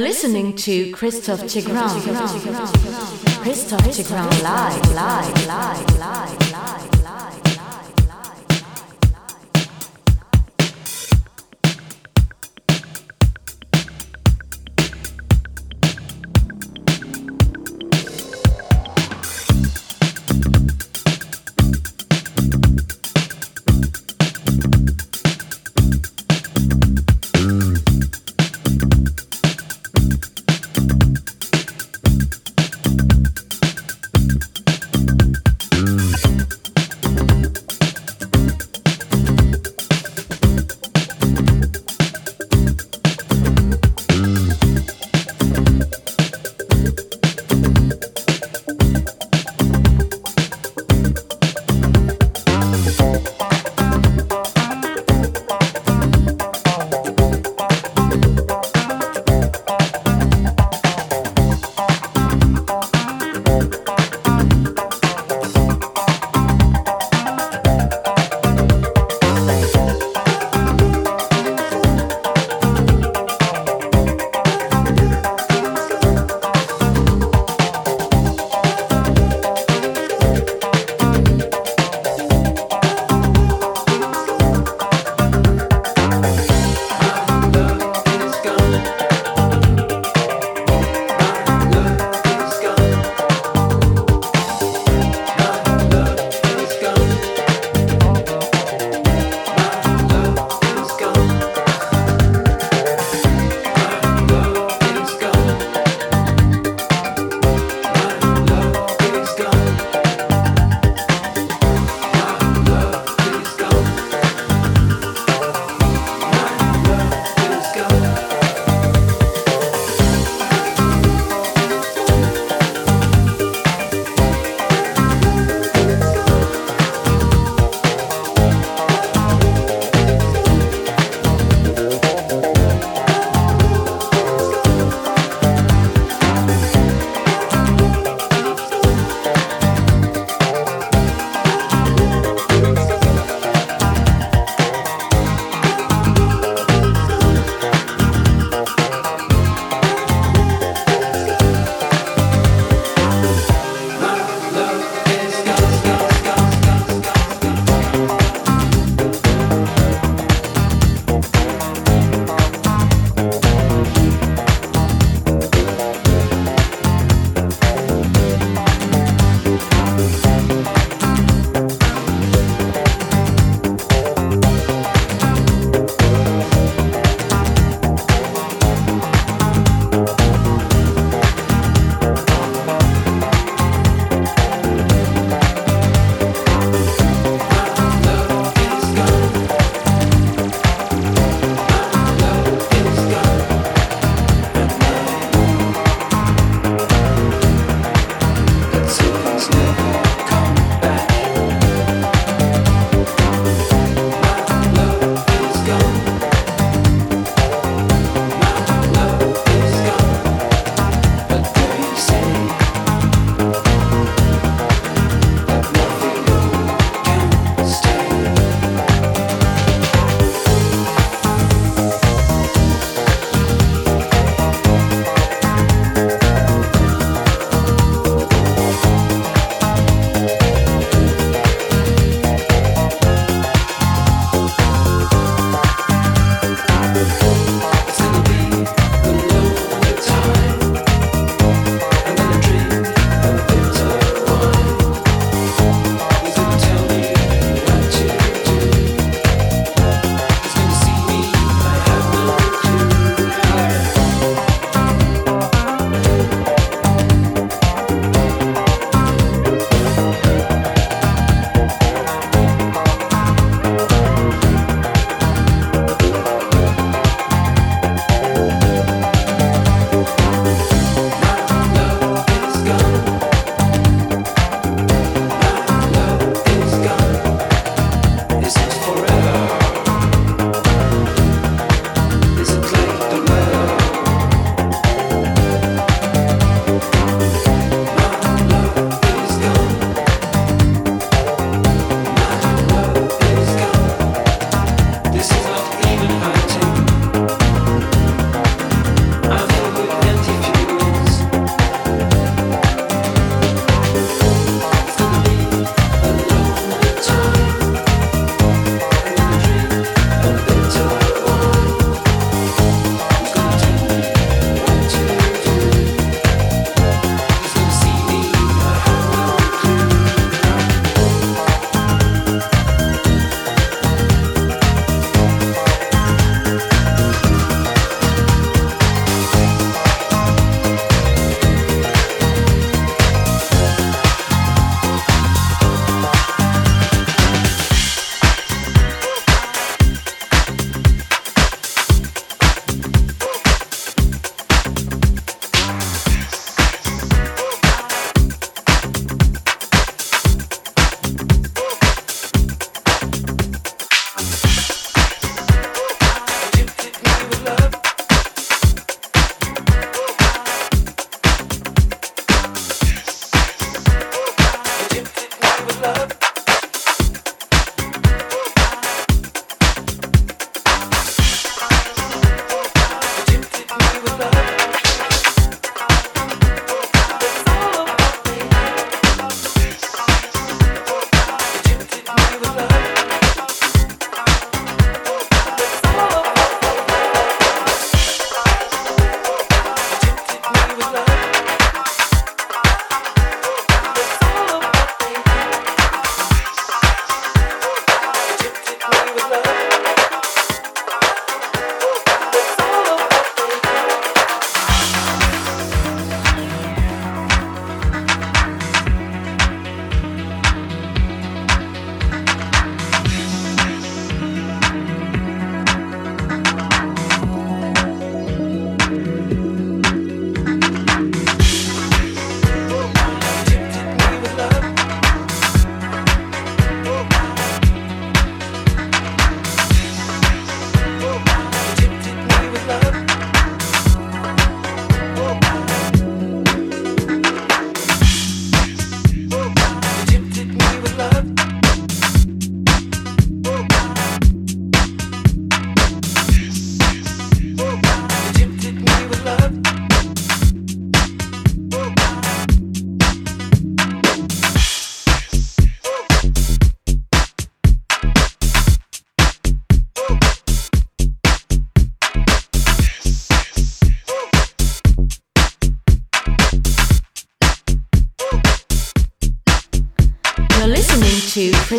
Listening to Christophe Tigran. Christophe Tigran live, live, live, live, live,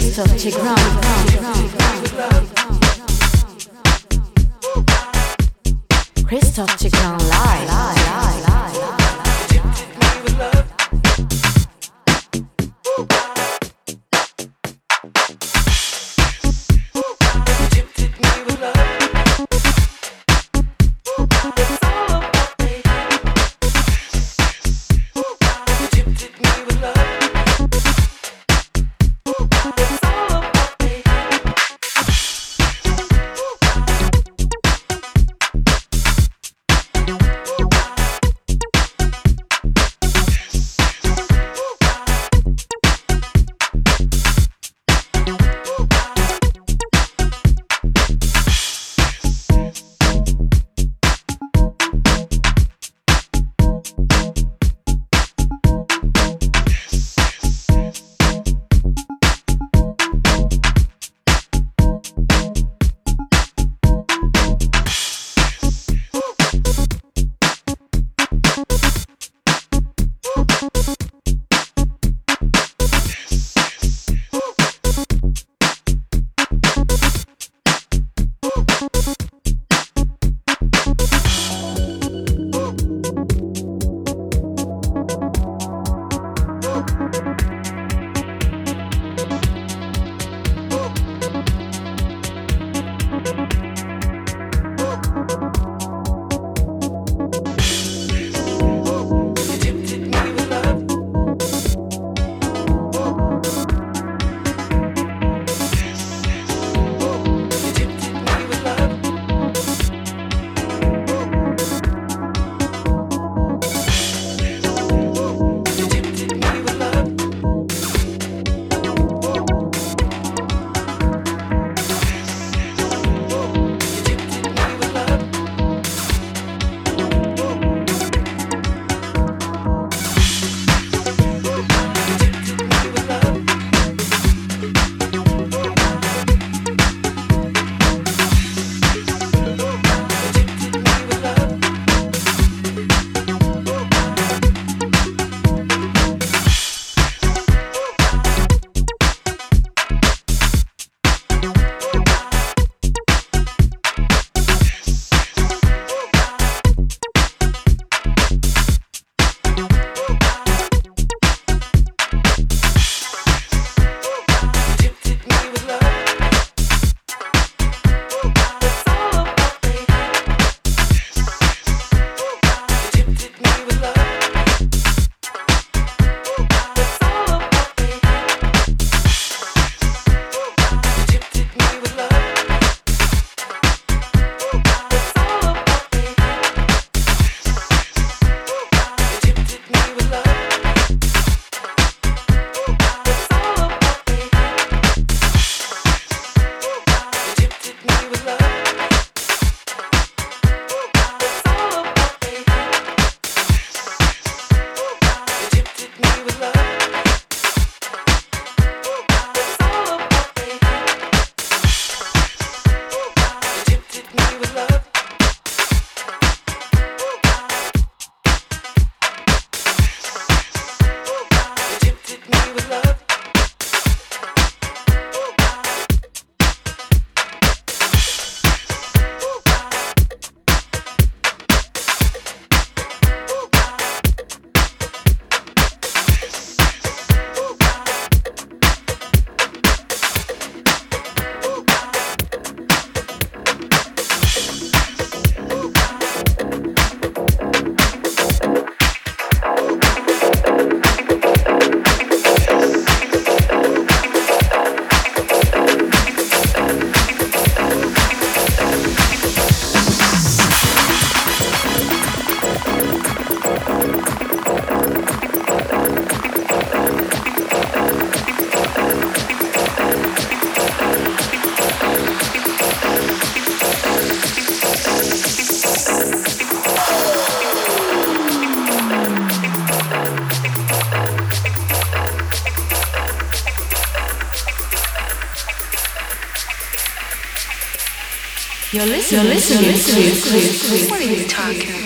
Christophe Tigran. Christophe Tigran Listening, You're listening, to, What are you talking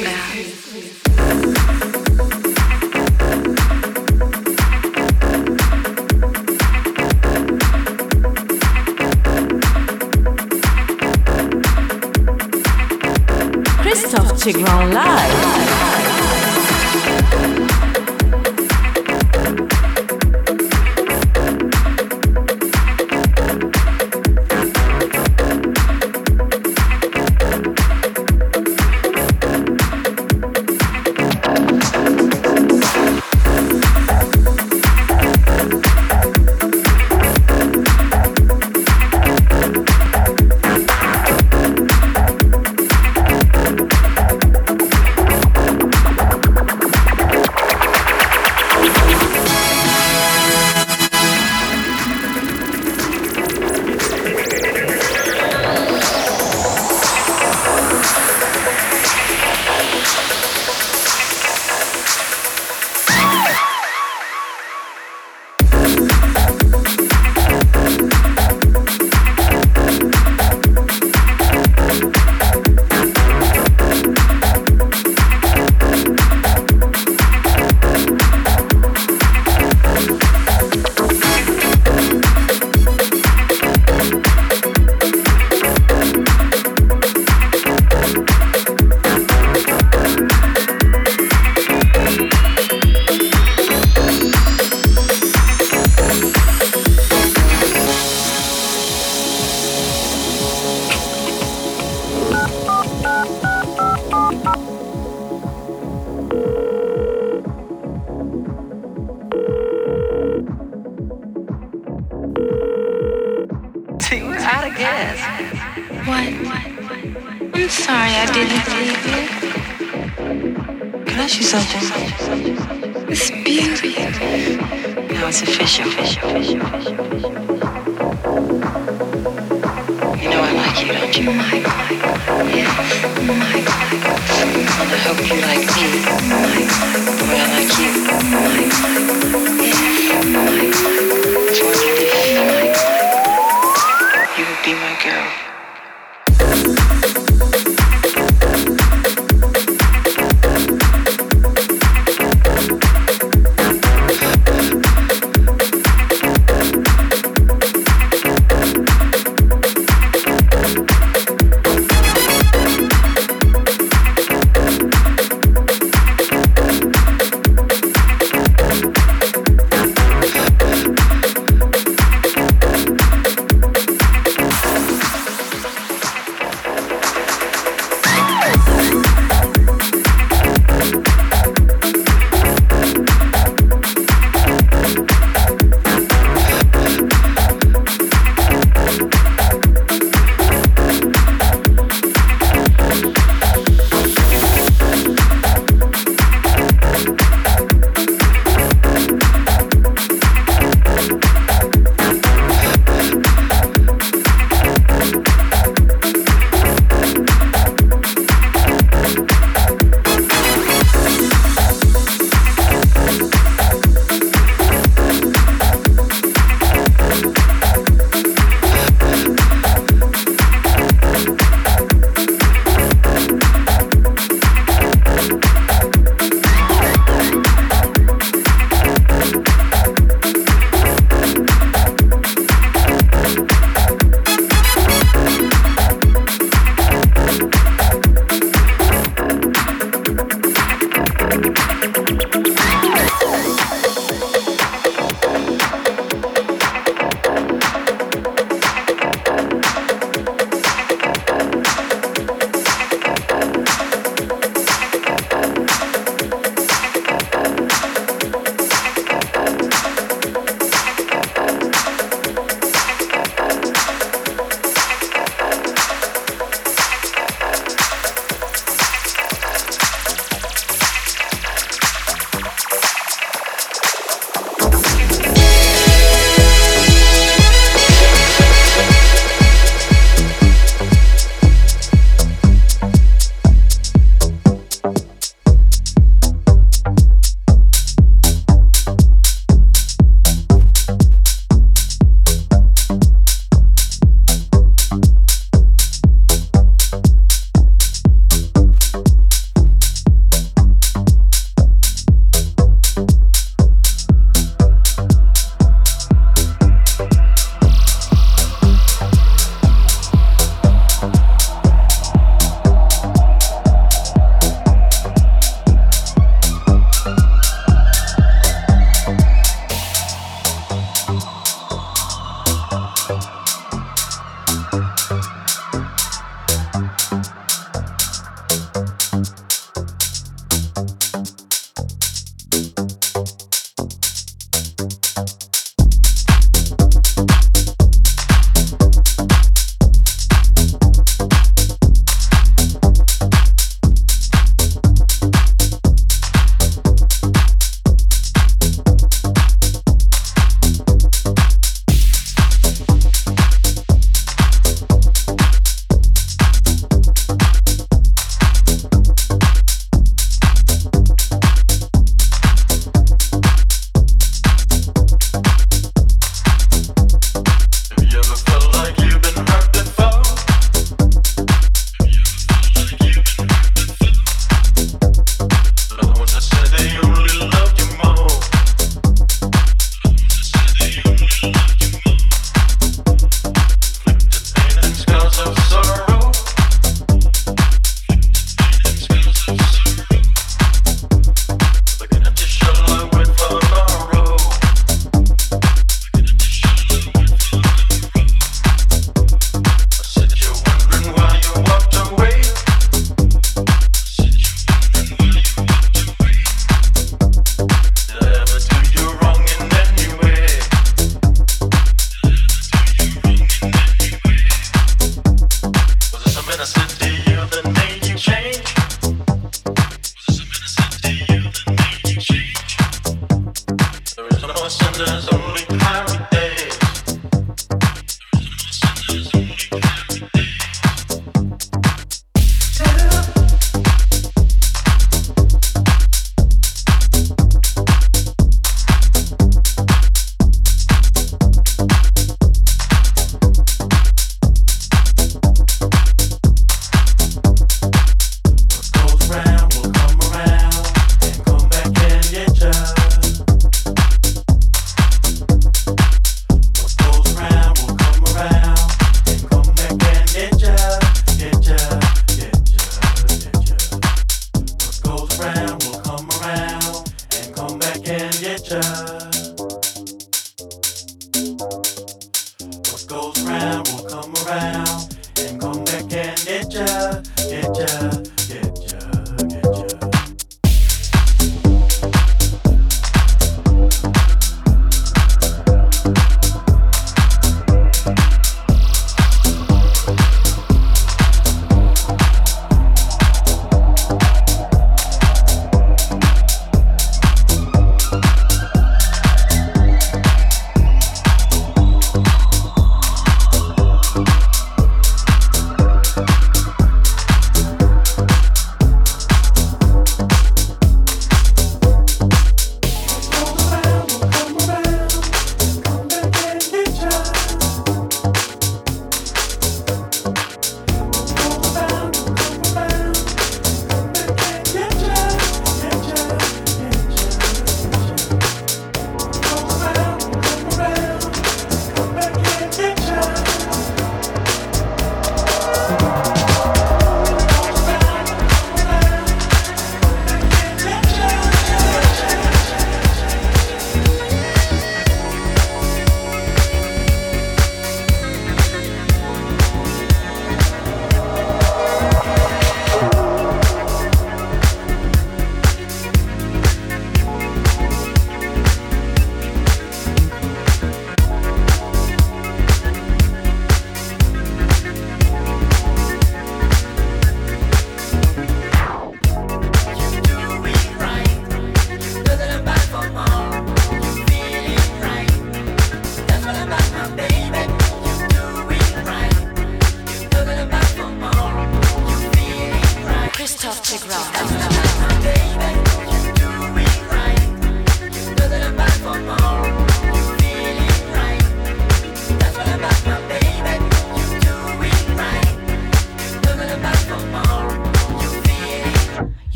go.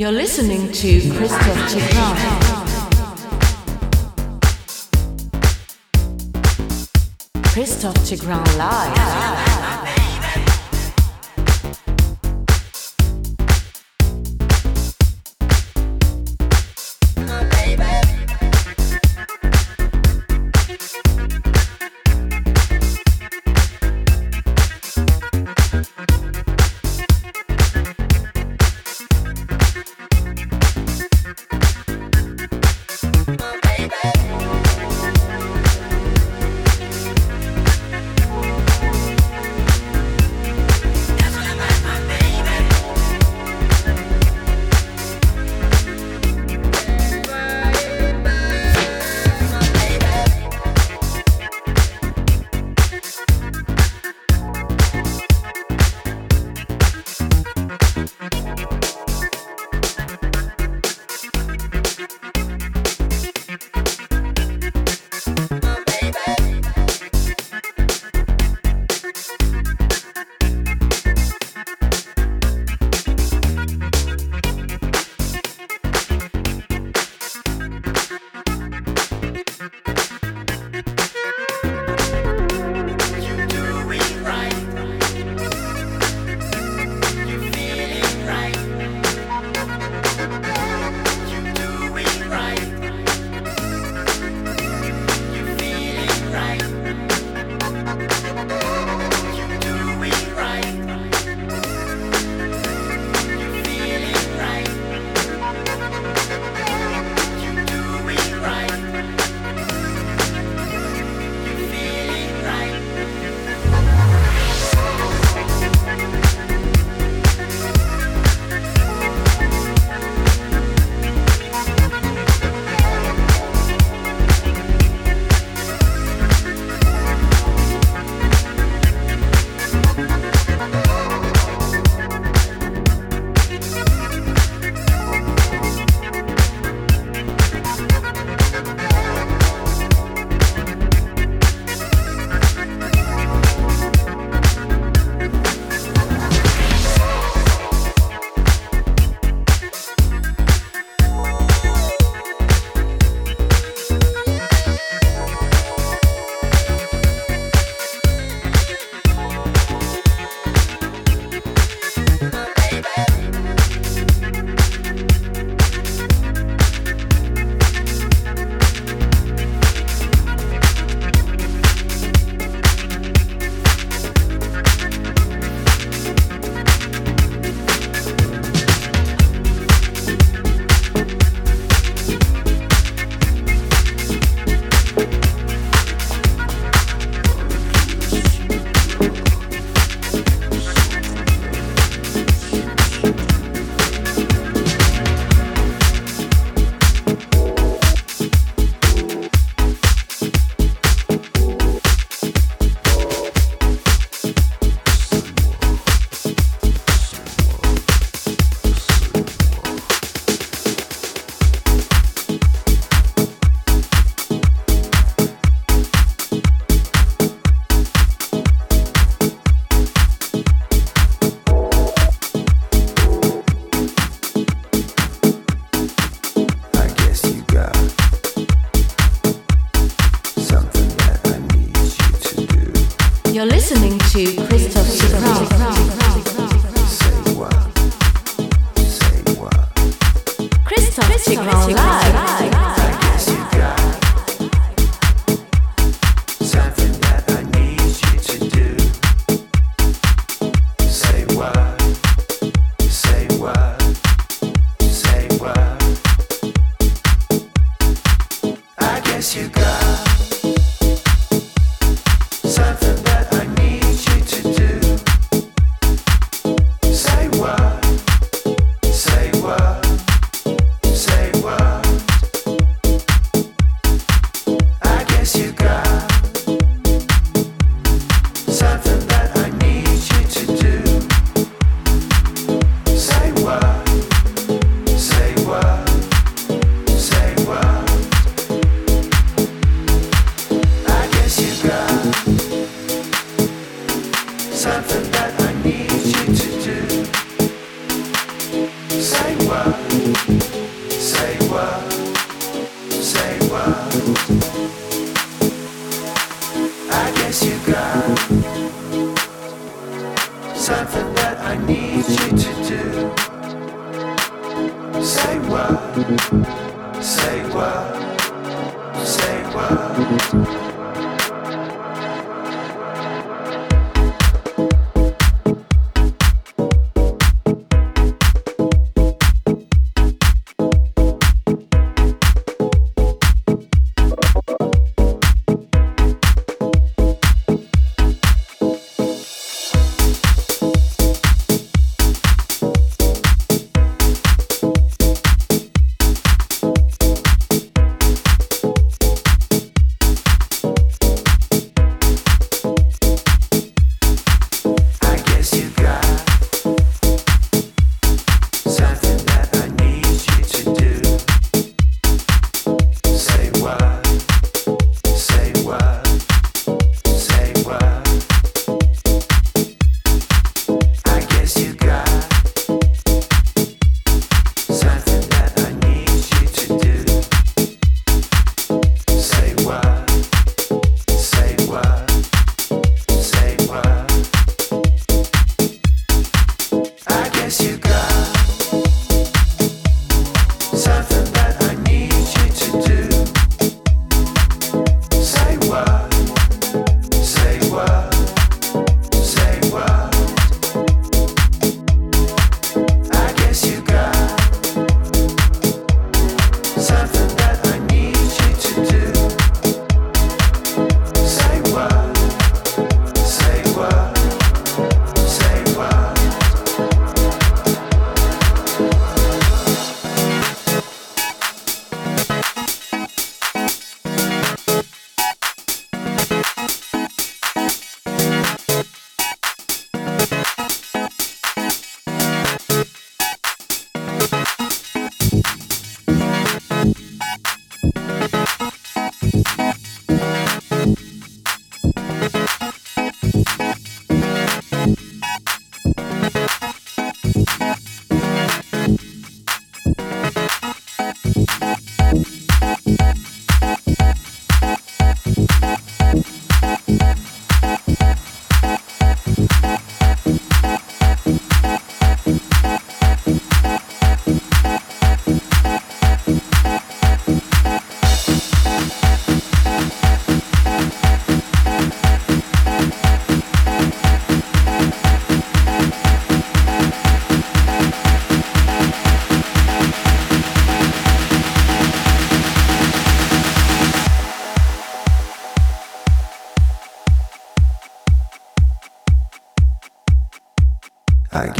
You're listening to Christoph Chikran. Christoph Chikran live.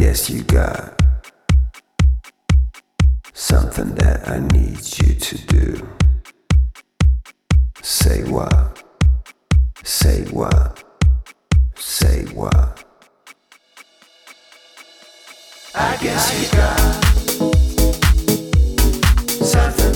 Yes, you got something that I need you to do. Say what? Say what? Say what? I guess you got something.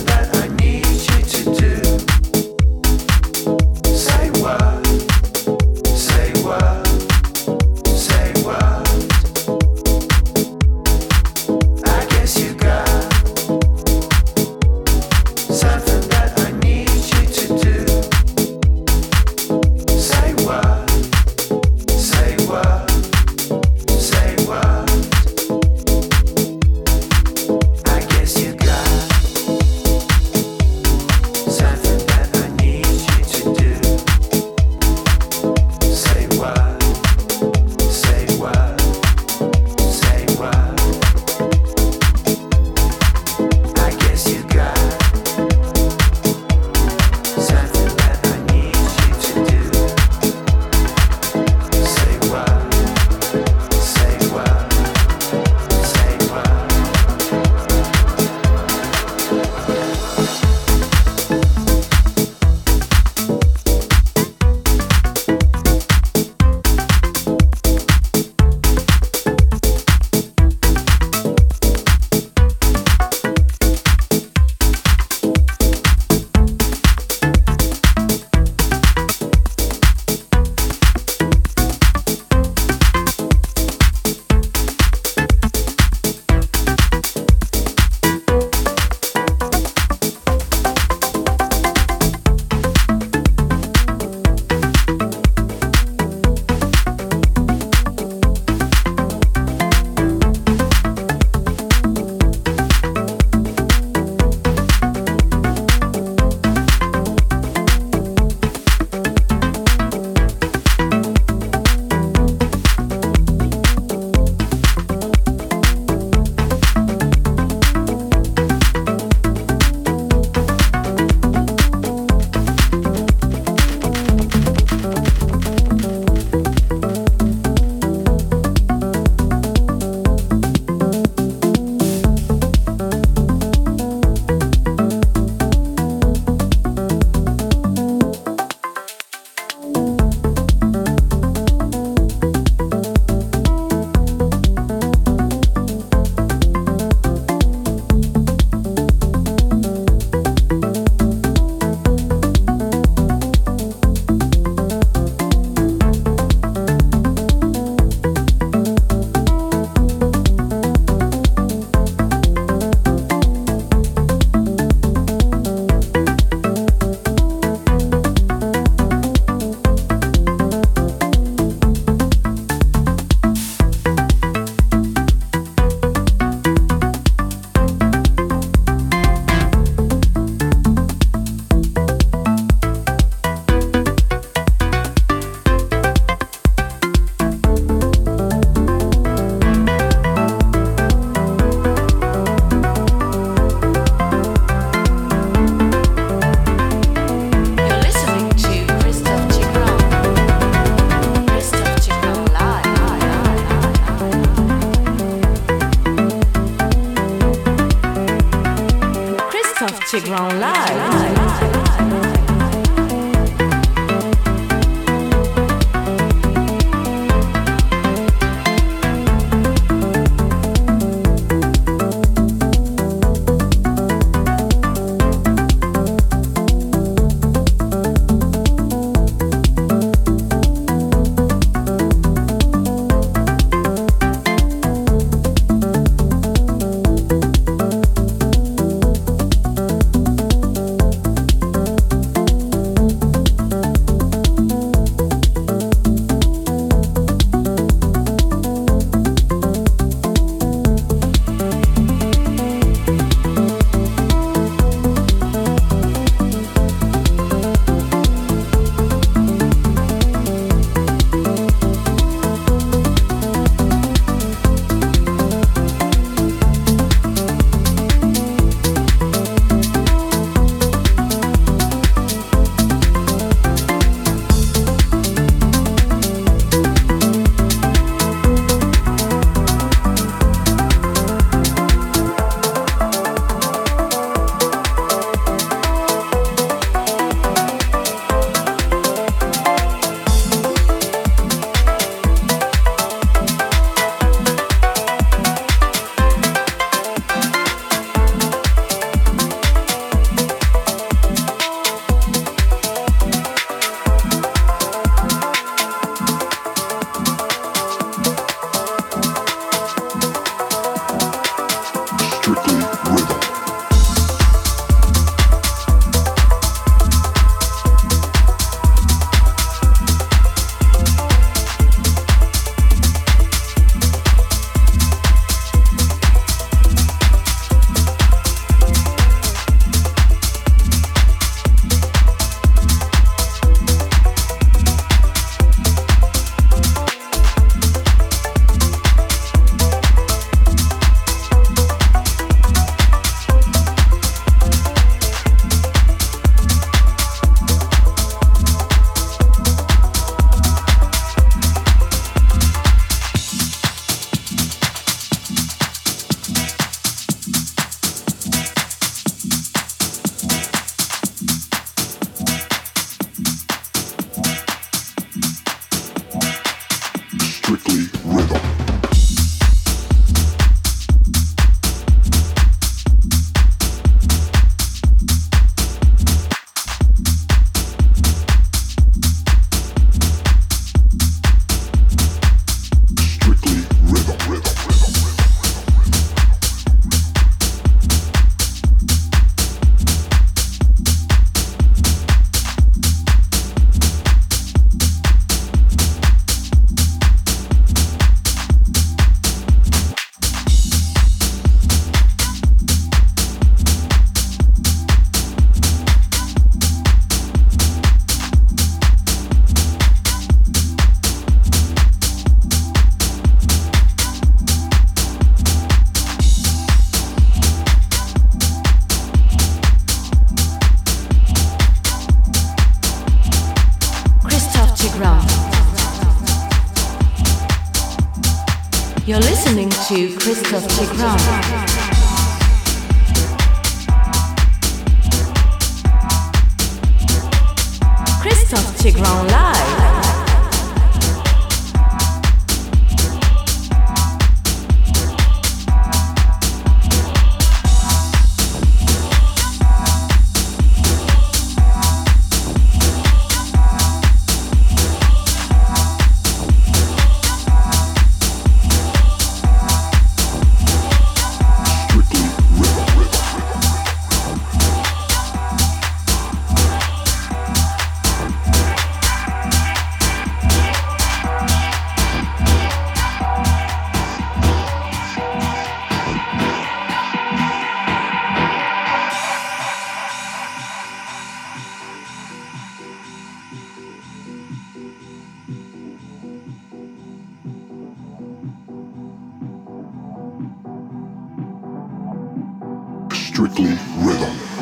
strictly rhythm.